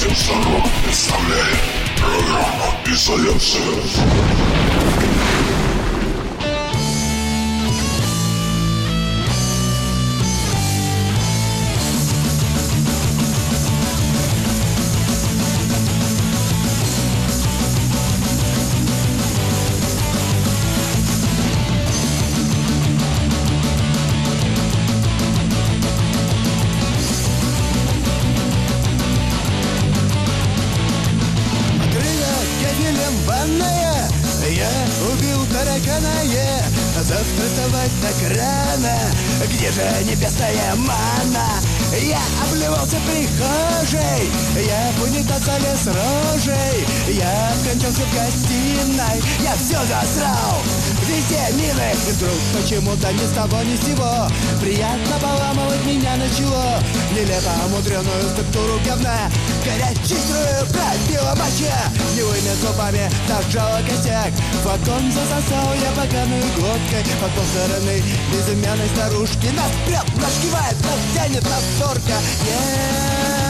Радио Сорок представляет программу «Изоляция». Где же небесная мана? Я обливался прихожей Я в унитаз залез рожей Я кончался в гостиной Я все засрал Везде мины И вдруг почему-то ни с того ни с сего Приятно поламывать меня начало. Нелепо мудреную структуру говна Горячей струю пробила моча. Невыми зубами зажала косяк. Фотон засосал я поганую глоткой. Под полстороны безымянной старушки Нас прет, нас нас тянет, нас торка Нет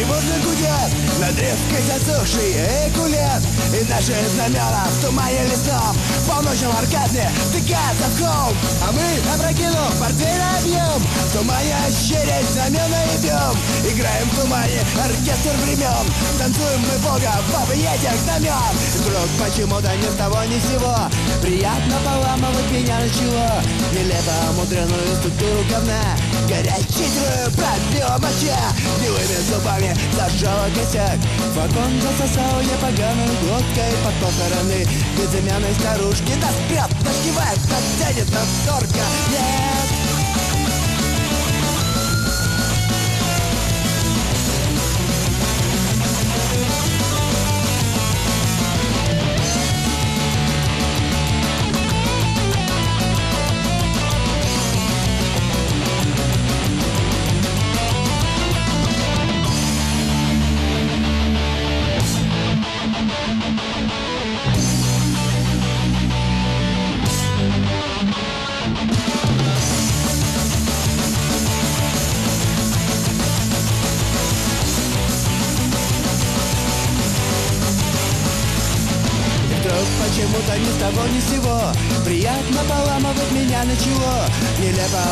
шлаги тревожно гудят Над древкой засохший экулет. И наши знамена в тумане лесном В полночном оргазме втыкаются в холм А мы, опрокинув портфель объем. В тумане ощерясь знамена и Играем в тумане оркестр времен. Танцуем мы бога в объятиях знамен вдруг почему-то ни с того ни с сего Приятно поламывать меня начало. Нелепо мудреную структуру говна Горячей струю пробила моча Белыми зубами зажала косяк Фотон засосал я поганую глоткой Под похороны. Безымянной старушки Нас прет, нас кивает, нас тянет, нас торка Нет!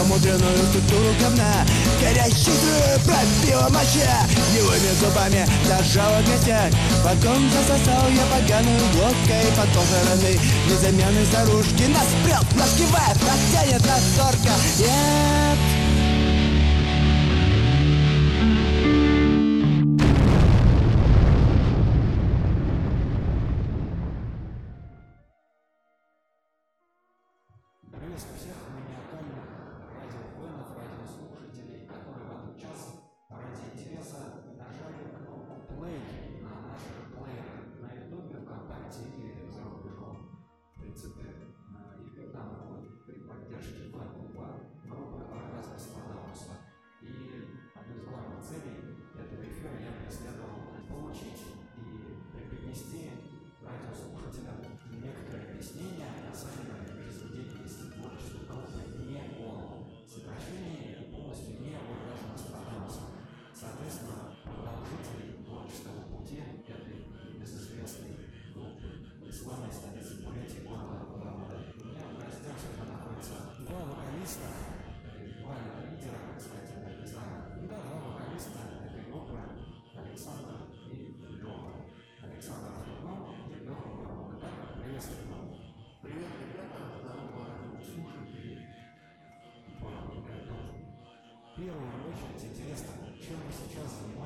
Нелепо мудреную структуру говна. Горящей струю пробила моча. Невыми зубами зажала косяк Потом засосал я поганую глоткой Под похороны безымянной старушки Нас прет, нас кивает, нас тянет, нас торка Нет! Очередь интересно, чем вы сейчас занимаетесь,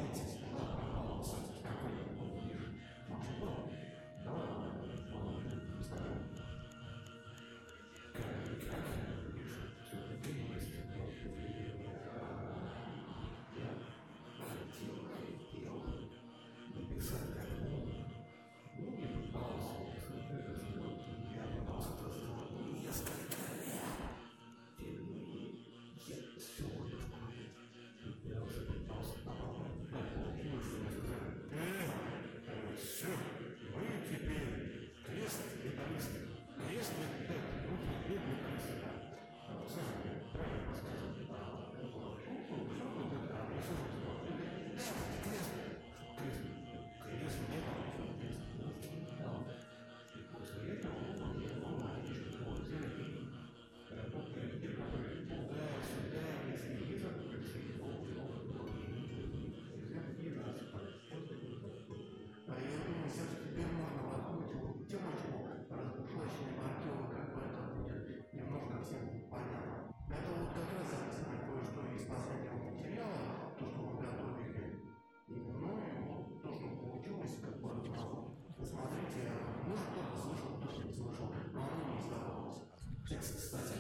Texas. That's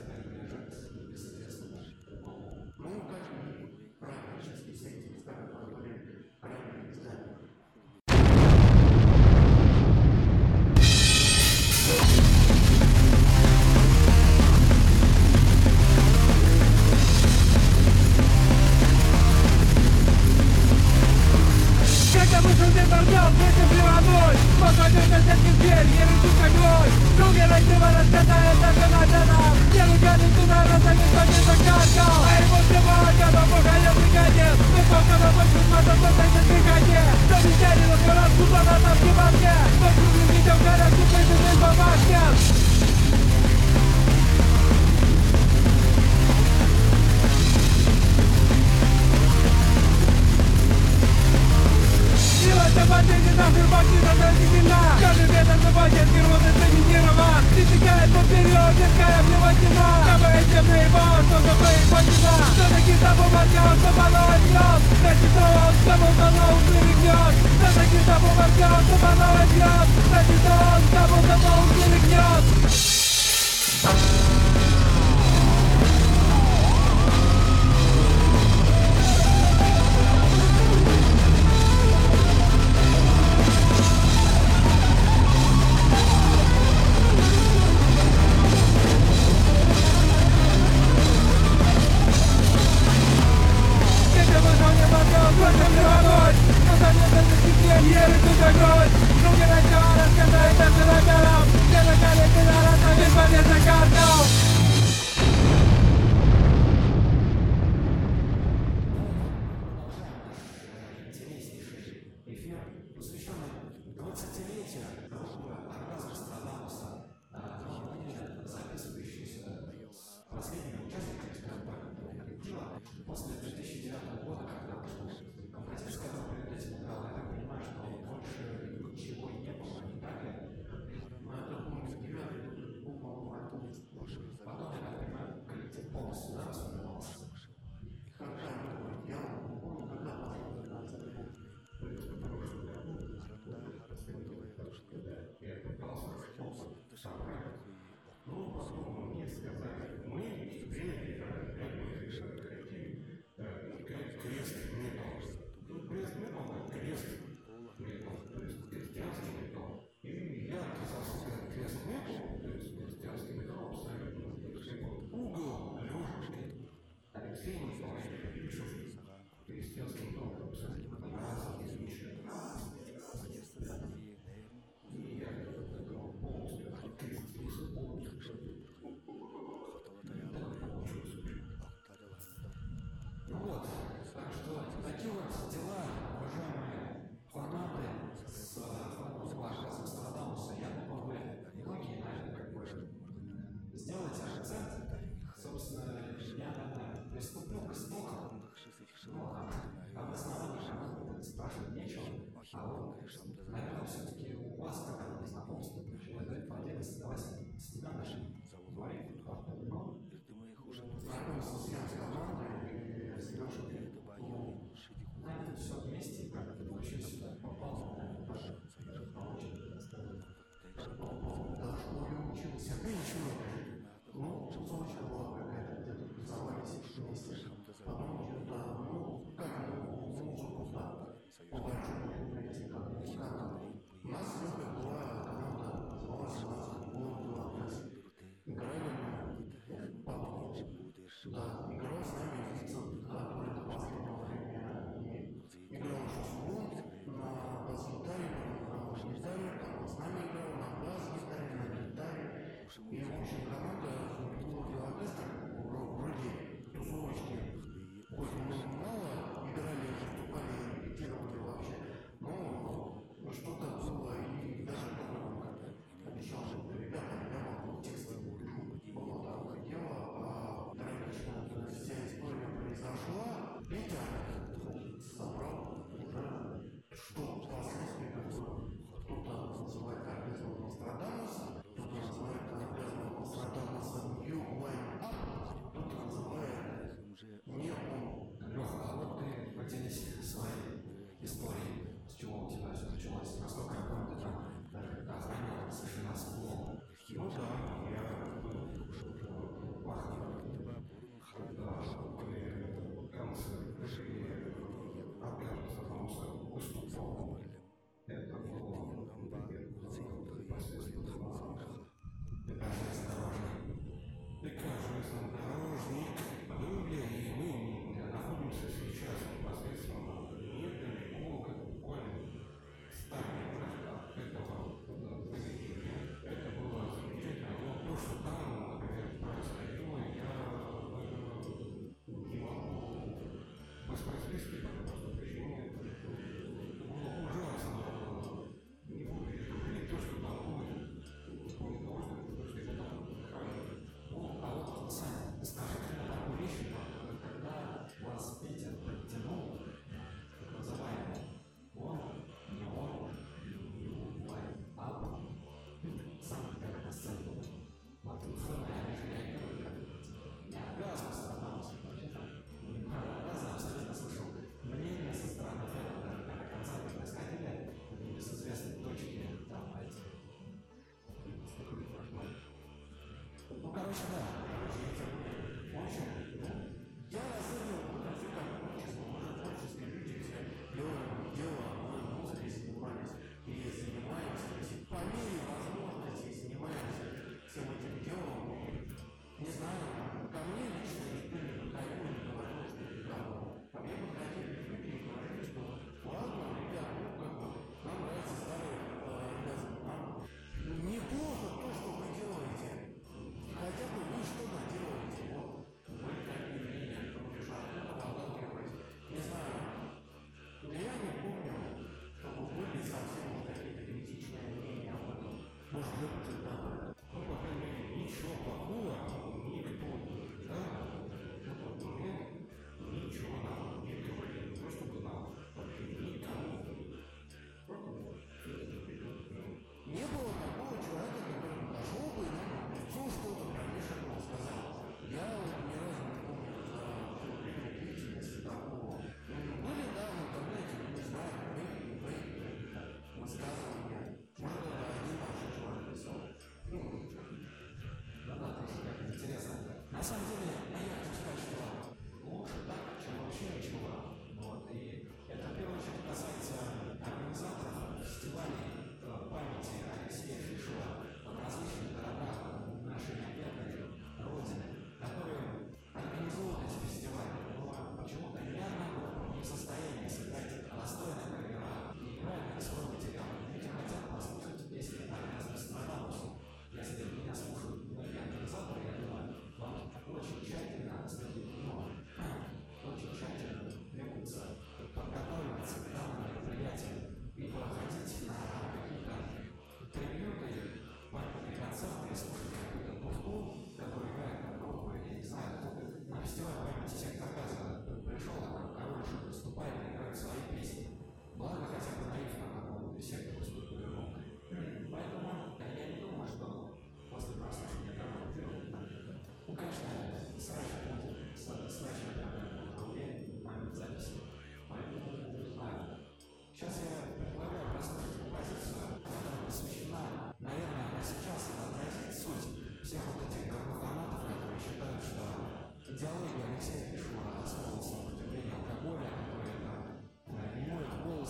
А, конечно, ты знаешь. все-таки у вас какое-то знакомство пришло. Это подельно создалась с тебя наша. Зовут Мария. Но ты моих уже познакомился с командой и с Лешей. Это военный лошади. Надо все вместе, как ты вообще сюда попал. Даже очень рассказывал. Даже он учился. Ты ничего. Ну, что случилось? Ну, какая-то где-то образовались вместе. Потом ну, Играл в футбол на Базентаре, на Вашингтоне, там с нами играл.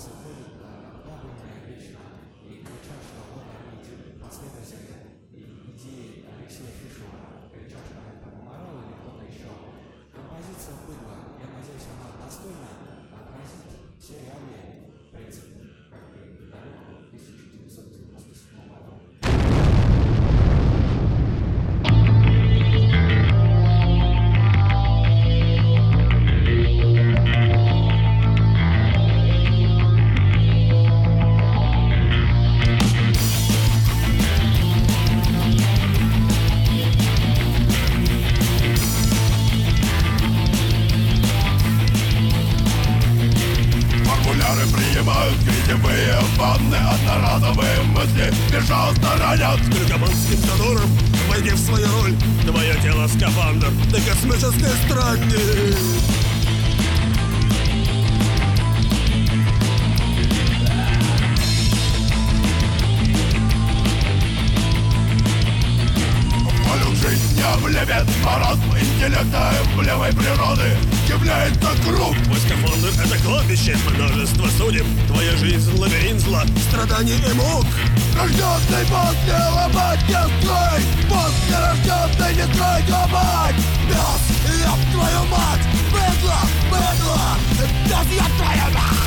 Absolutely. интеллекта и природы Являет круг. Твой скафандр — это кладбище, множество судеб Твоя жизнь — лабиринт зла, страданий и мук. Рожденный после ломать не строй. После рожденный не строй ломать Пес, я твою мать, быдло, быдло, пес, я твою мать.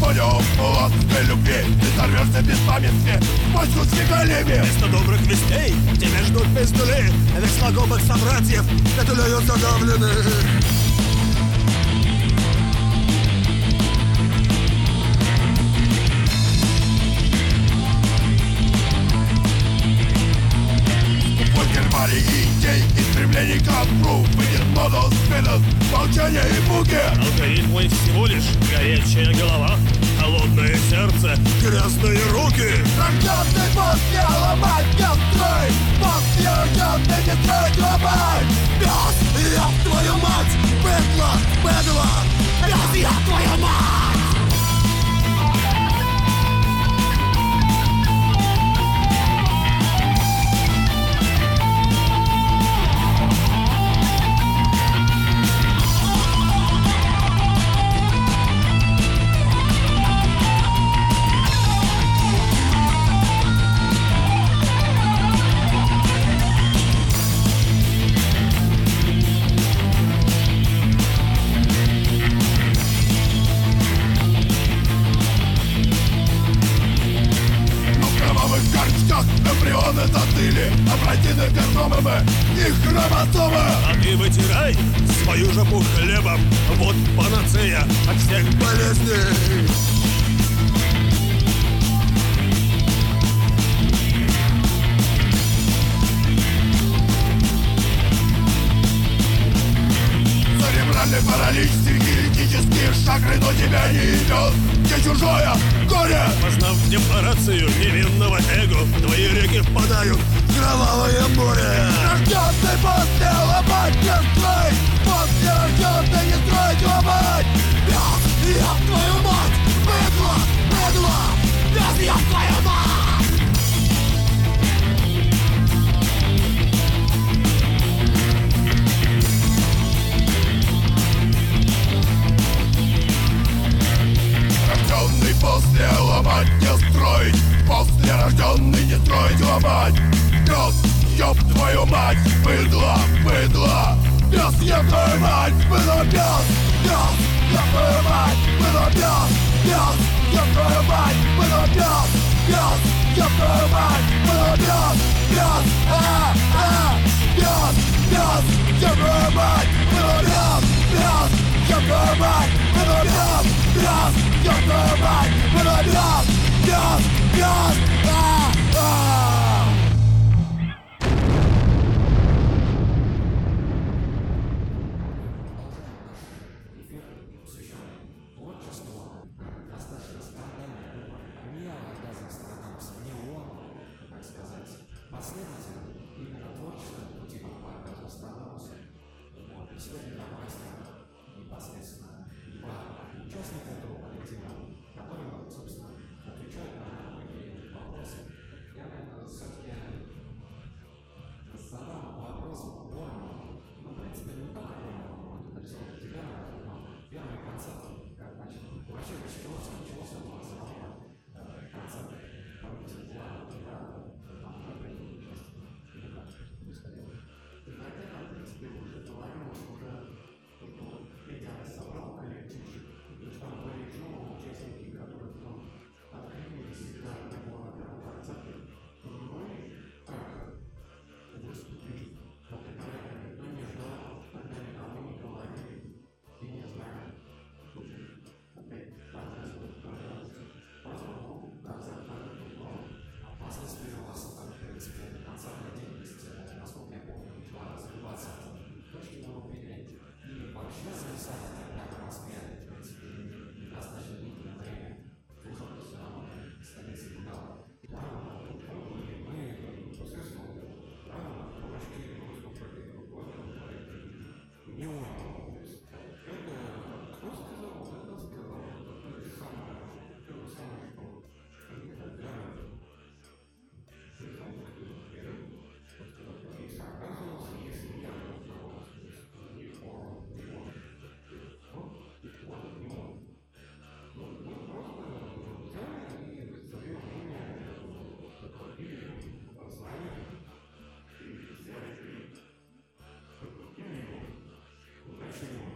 понял Ласты любви. Ты сорвешься без памяти Сквозь куски големи Вместо добрых вестей Тебя ждут пиздули. Весь слогомых собратьев Петулею задавлены терминов молчания и муки. Алгоритм мой всего лишь горячая голова Холодное сердце, грязные руки. Проклятый босс, я ломать не строй Босс, я ты не строй глобаль Пес, я твою мать, быдло, быдло. Пес, я твою мать. хромосомы А ты вытирай свою жопу хлебом. Вот панацея от всех болезней. Церебральный паралич, стигиетические шагры, но тебя не идет, где чужое горе? Познав деморацию невинного эго, твои реки впадают кровавое море. Рожденный после ломать не строй. После рожденный не строить ломать Я, я твою Senhor.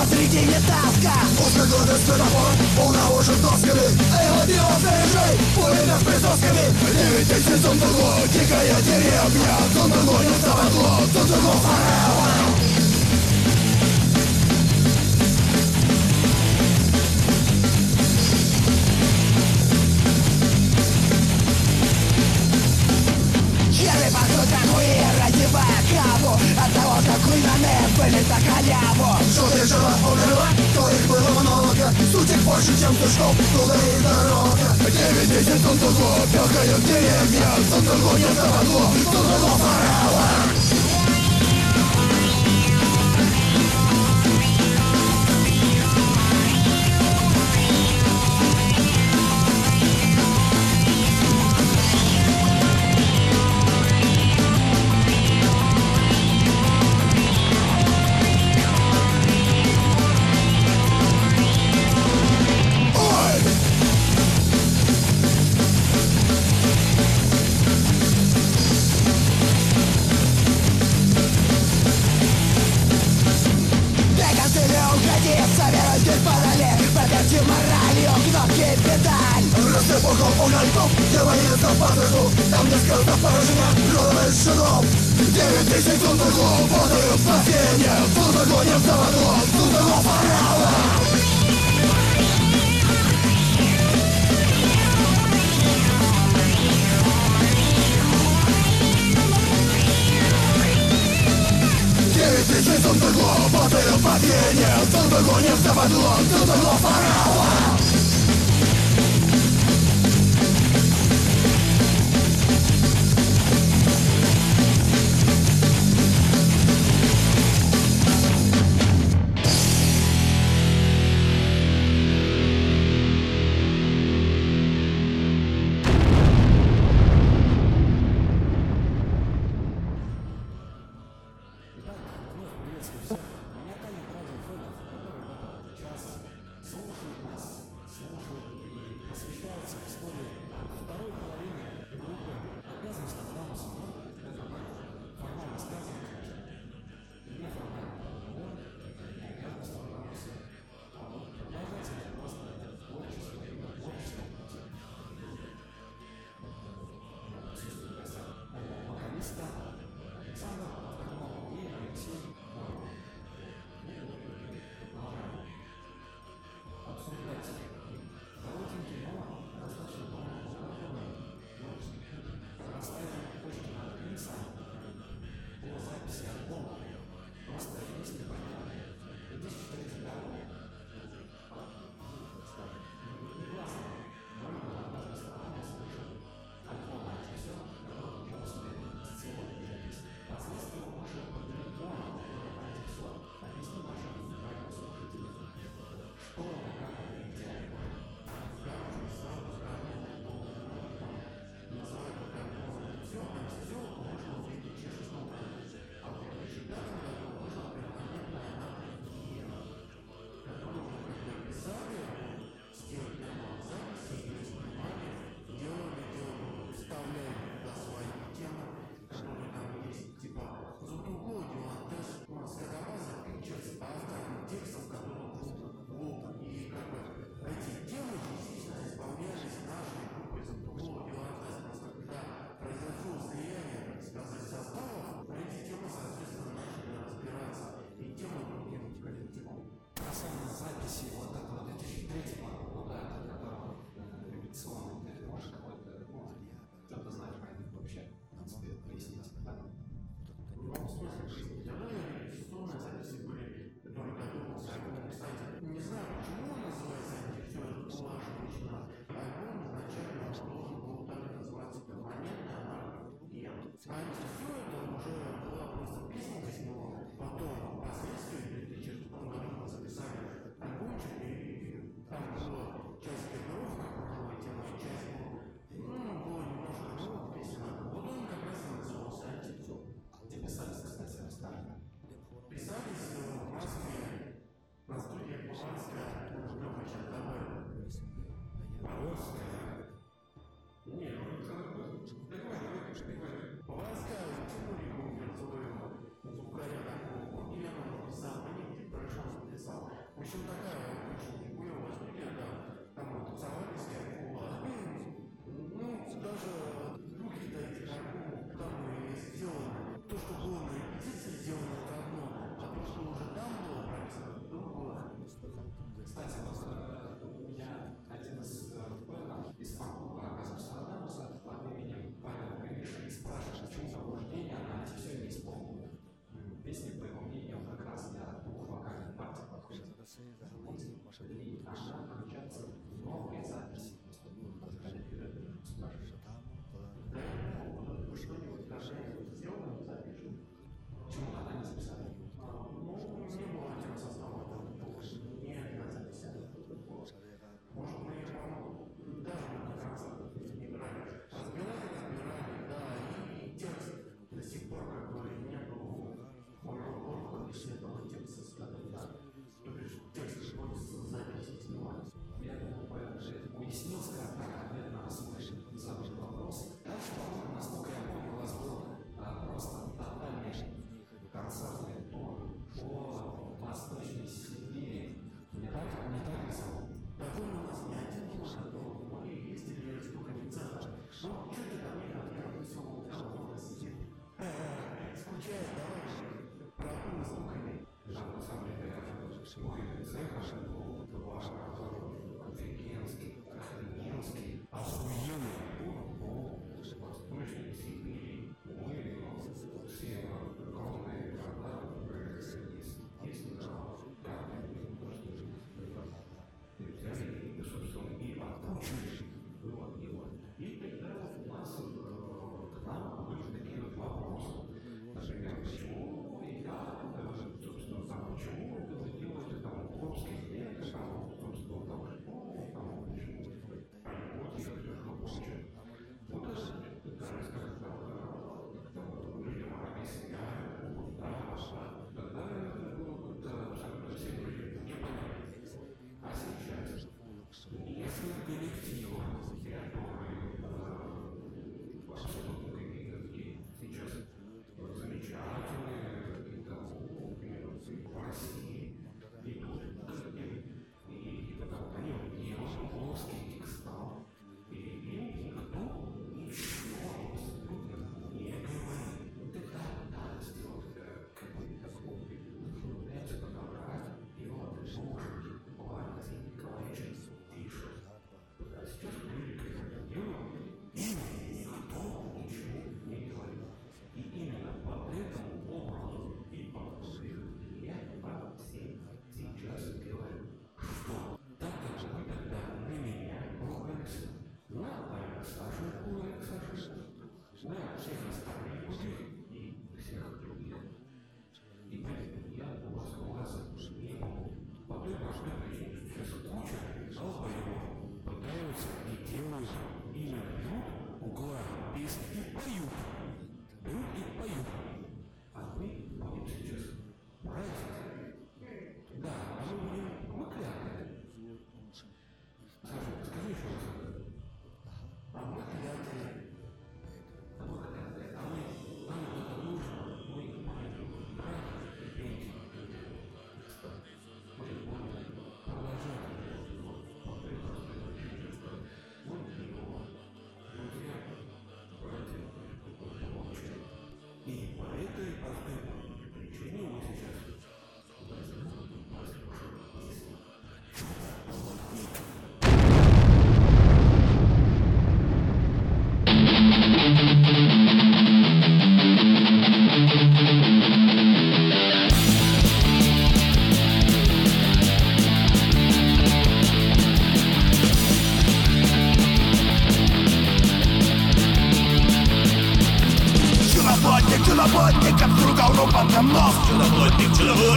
Посредине таска Узкоглазый светофор, полноушен досками. Эй, лобио, заезжай, пулями с присосками. Девять тысяч Цунтугло, дикая деревня. Цунтугло не вставогло, Цунтугло forever Черви хуи, разевая каву От того, как хуйнаны были за халяву Желтая жила умерла, то их было много Сутик больше, чем душков, туда и дорога Девять тысяч Цунтугло, пелкают деревья Цунтугло не вставогло, Цунтугло forever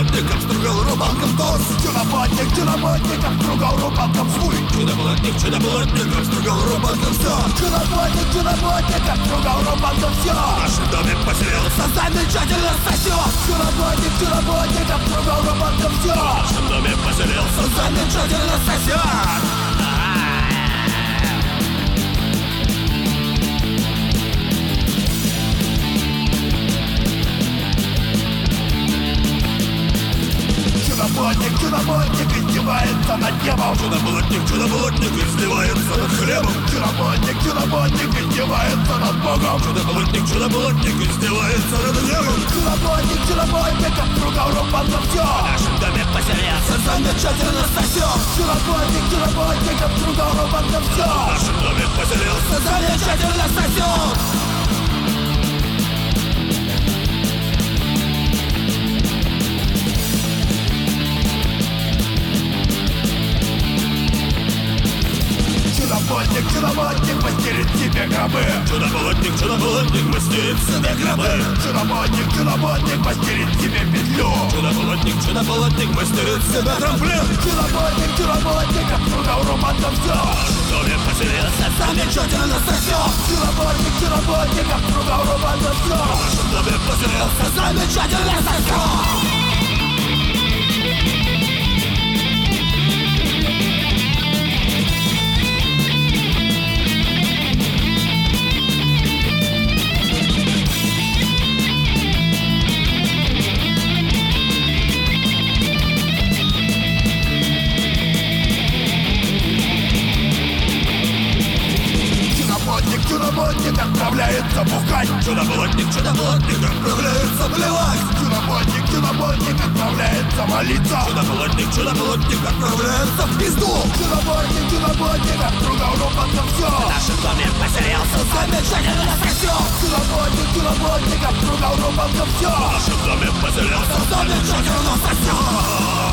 Чудоплотник, обстругал рубанком торс. Чудоплотник, чудоплотник, обстругал рубанком свой. Чудоплотник, чудоплотник, обстругал рубанком все Чудоплотник, чудоплотник, обстругал рубанком все В нашем доме поселился Замечательно сосет Чудоплотник, чудоплотник, обстругал рубанком все В нашем доме поселился Замечательно сосет Чудоплотник, чудоплотник издевается над небом. Чудоплотник, чудоплотник издевается над хлебом. Чудоплотник, чудоплотник издевается над Богом. Чудоплотник, чудоплотник издевается над небом. Чудоплотник, чудоплотник обстругал рубанком все В нашем доме поселился Замечательно сосет Чудоплотник, чудоплотник обстругал рубанком все В нашем доме Чудоплотник мастерит себе гробы. Чудоплотник, чудоплотник мастерит себе гробы. Чудоплотник, чудоплотник мастерит себе петлю. Чудоплотник, чудоплотник мастерит себе трамплин. Чудоплотник, чудоплотник обстругал рубанком все нашем доме поселился Замечательно сосет Чудоплотник, чудоплотник обстругал рубанком все В нашем доме поселился Замечательно сосет Чудоплотник, отправляется бухать Чудоплотник, чудоплотник отправляется блевать Чудоплотник, чудоплотник отправляется молиться. Чудоплотник, чудоплотник отправляется в пизду. Чудоплотник, чудоплотник обстругал рубанком все В нашем доме поселился Замечательно сосет Чудоплотник, чудоплотник обстругал рубанком все В нашем доме поселился Замечательно сосет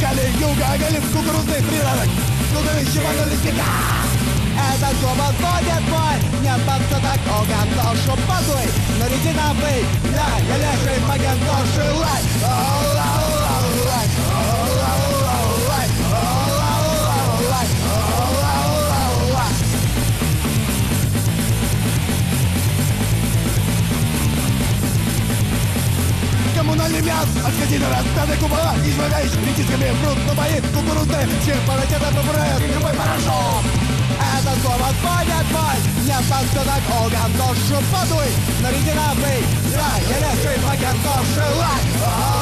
встречали юга, Оголевку грустных природок, Круговище вокалистика. Этот голос будет мой, нет отца такого, но шум подуй, но реди Да, я, я леший, магент, но шилай. Отходи на распятые купола Измовляешь притисками врут на мои кукурузные паратеты попрыгают, любой порошок. Это слово понят мой Не так оган, душу подуй На да, я леший магентоши лай Лай,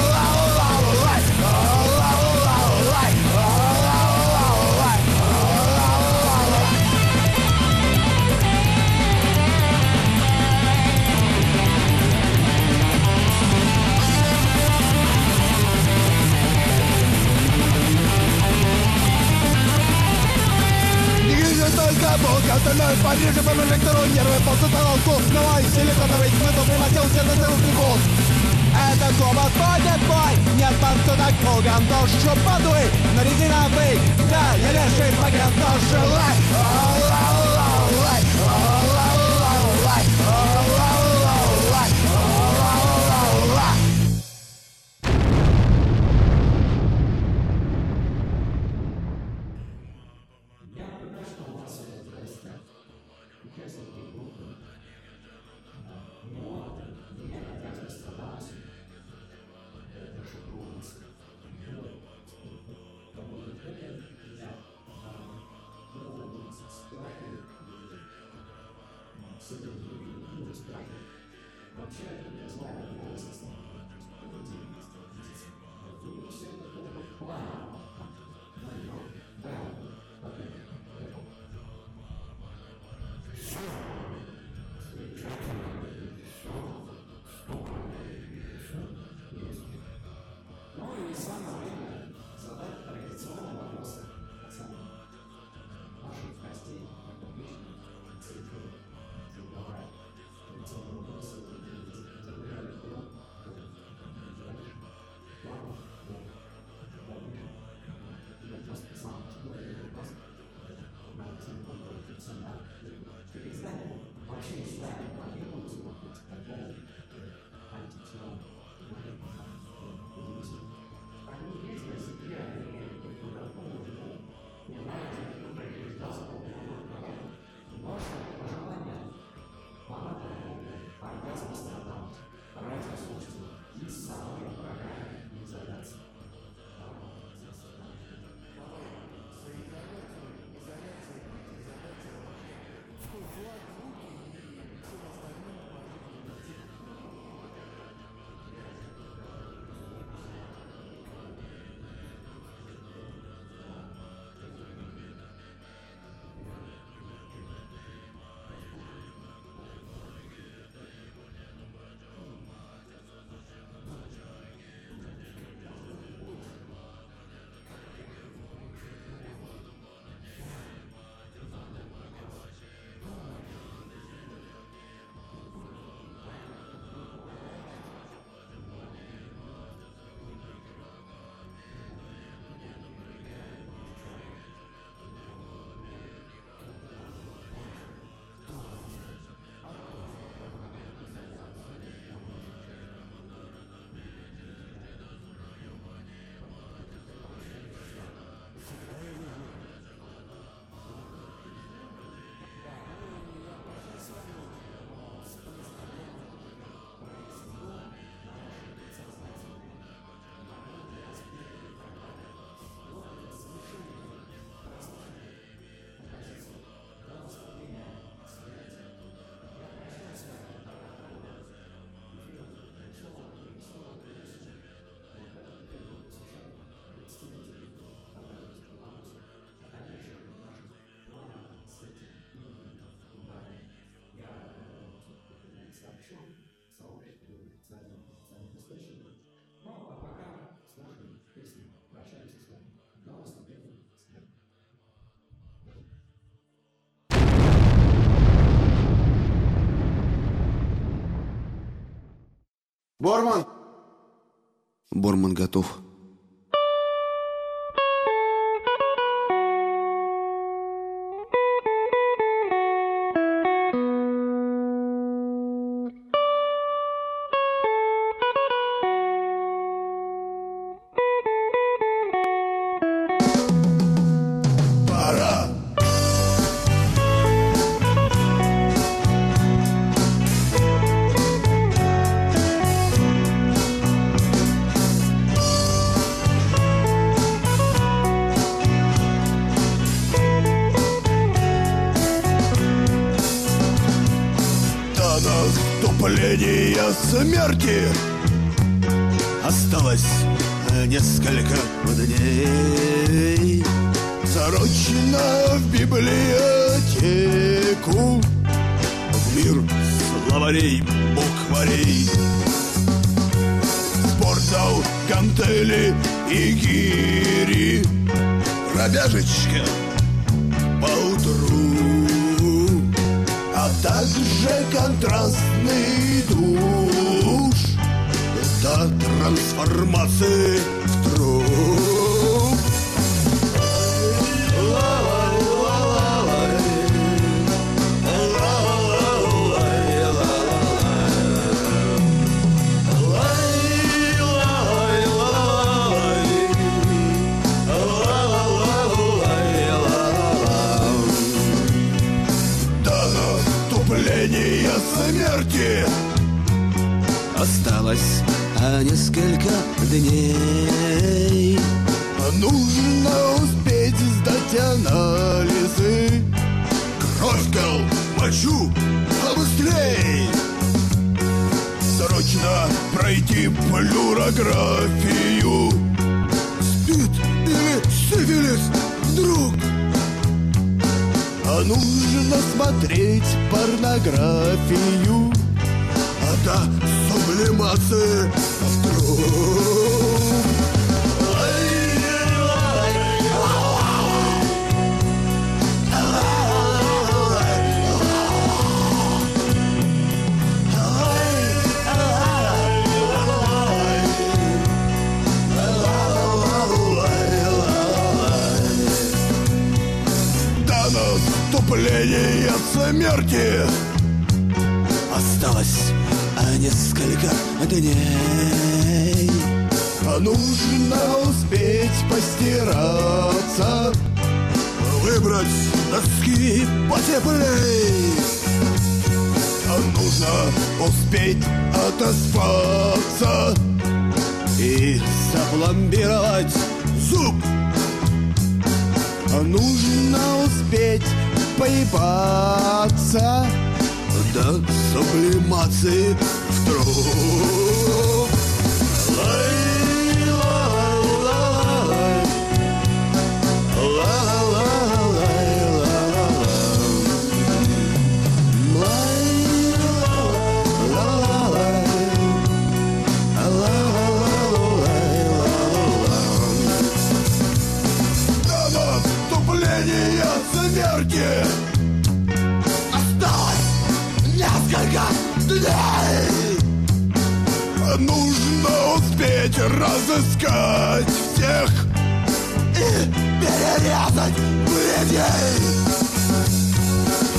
Бог, остальное в Париже по прожектору Нервы по потолку Новой силиконовый смысл превратился на целый год. Это слово поднят бой Нет подсудок Богом душу подуй На резиновый, да, я леший погреб душу лай Борман! Борман готов. dnie энергии Осталось несколько дней. Нужно успеть разыскать всех И перерезать людей.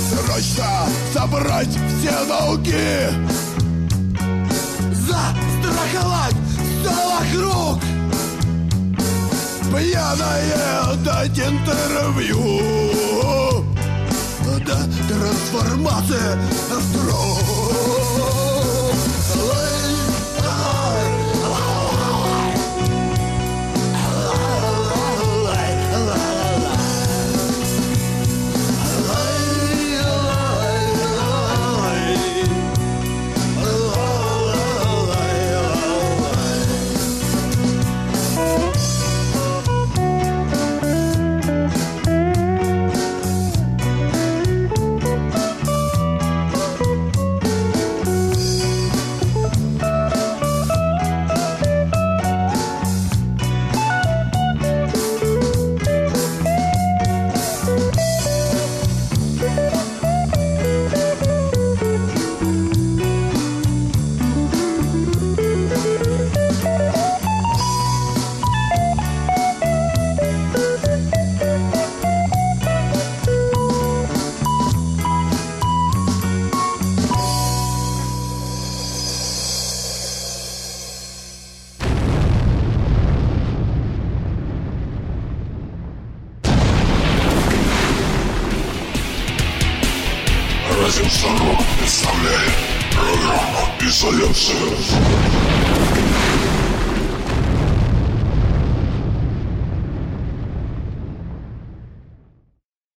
Срочно собрать все долги. Застраховать все вокруг. Пьяное дать интервью чудо, трансформация вдруг.